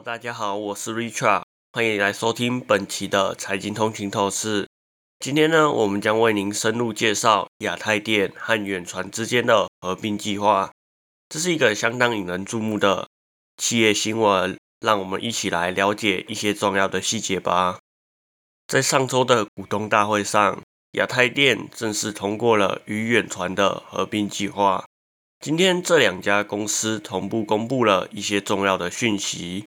大家好，我是 Richard，欢迎来收听本期的财经通勤透视。今天呢，我们将为您深入介绍亚太电和远传之间的合并计划。这是一个相当引人注目的企业新闻，让我们一起来了解一些重要的细节吧。在上周的股东大会上，亚太电正式通过了与远传的合并计划。今天这两家公司同步公布了一些重要的讯息。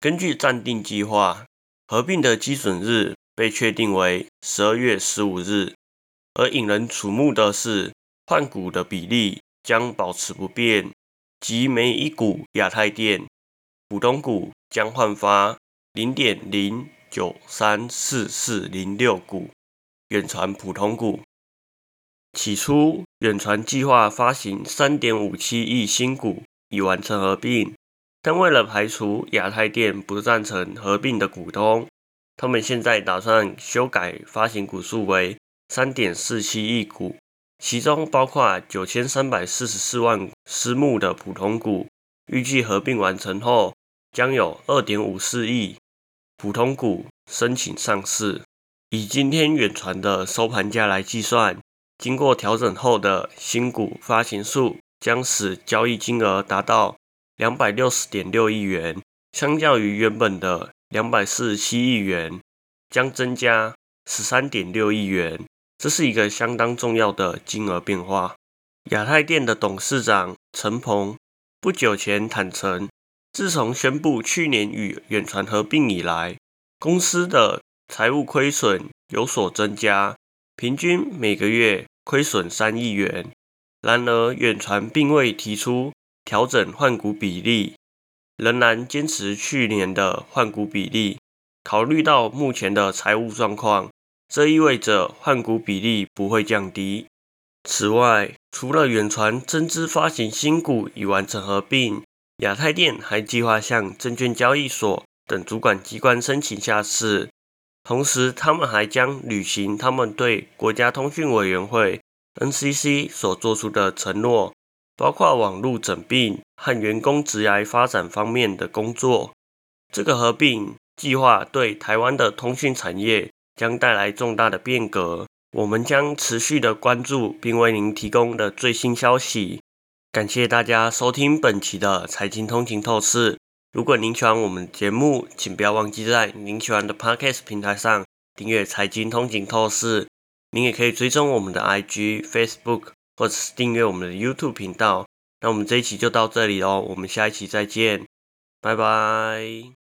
根据暂定计划，合并的基准日被确定为十二月十五日。而引人瞩目的是，换股的比例将保持不变，即每一股亚太电股东股将换发零点零九三四四零六股远传普通股。起初，远传计划发行三点五七亿新股以完成合并，但为了排除亚太电不赞成合并的股东，他们现在打算修改发行股数为三点四七亿股，其中包括九千三百四十四万私募的普通股。预计合并完成后，将有二点五四亿普通股申请上市。以今天远传的收盘价来计算。经过调整后的新股发行数将使交易金额达到两百六十点六亿元，相较于原本的两百四十七亿元，将增加十三点六亿元。这是一个相当重要的金额变化。亚太电的董事长陈鹏不久前坦诚，自从宣布去年与远传合并以来，公司的财务亏损有所增加，平均每个月。亏损三亿元。然而，远传并未提出调整换股比例，仍然坚持去年的换股比例。考虑到目前的财务状况，这意味着换股比例不会降低。此外，除了远传增资发行新股已完成合并，亚太电还计划向证券交易所等主管机关申请下市。同时，他们还将履行他们对国家通讯委员会 （NCC） 所做出的承诺，包括网络整并和员工职涯发展方面的工作。这个合并计划对台湾的通讯产业将带来重大的变革。我们将持续的关注，并为您提供的最新消息。感谢大家收听本期的财经通勤透视。如果您喜欢我们节目，请不要忘记在您喜欢的 Podcast 平台上订阅《财经通勤透视》。您也可以追踪我们的 IG、Facebook，或者是订阅我们的 YouTube 频道。那我们这一期就到这里喽，我们下一期再见，拜拜。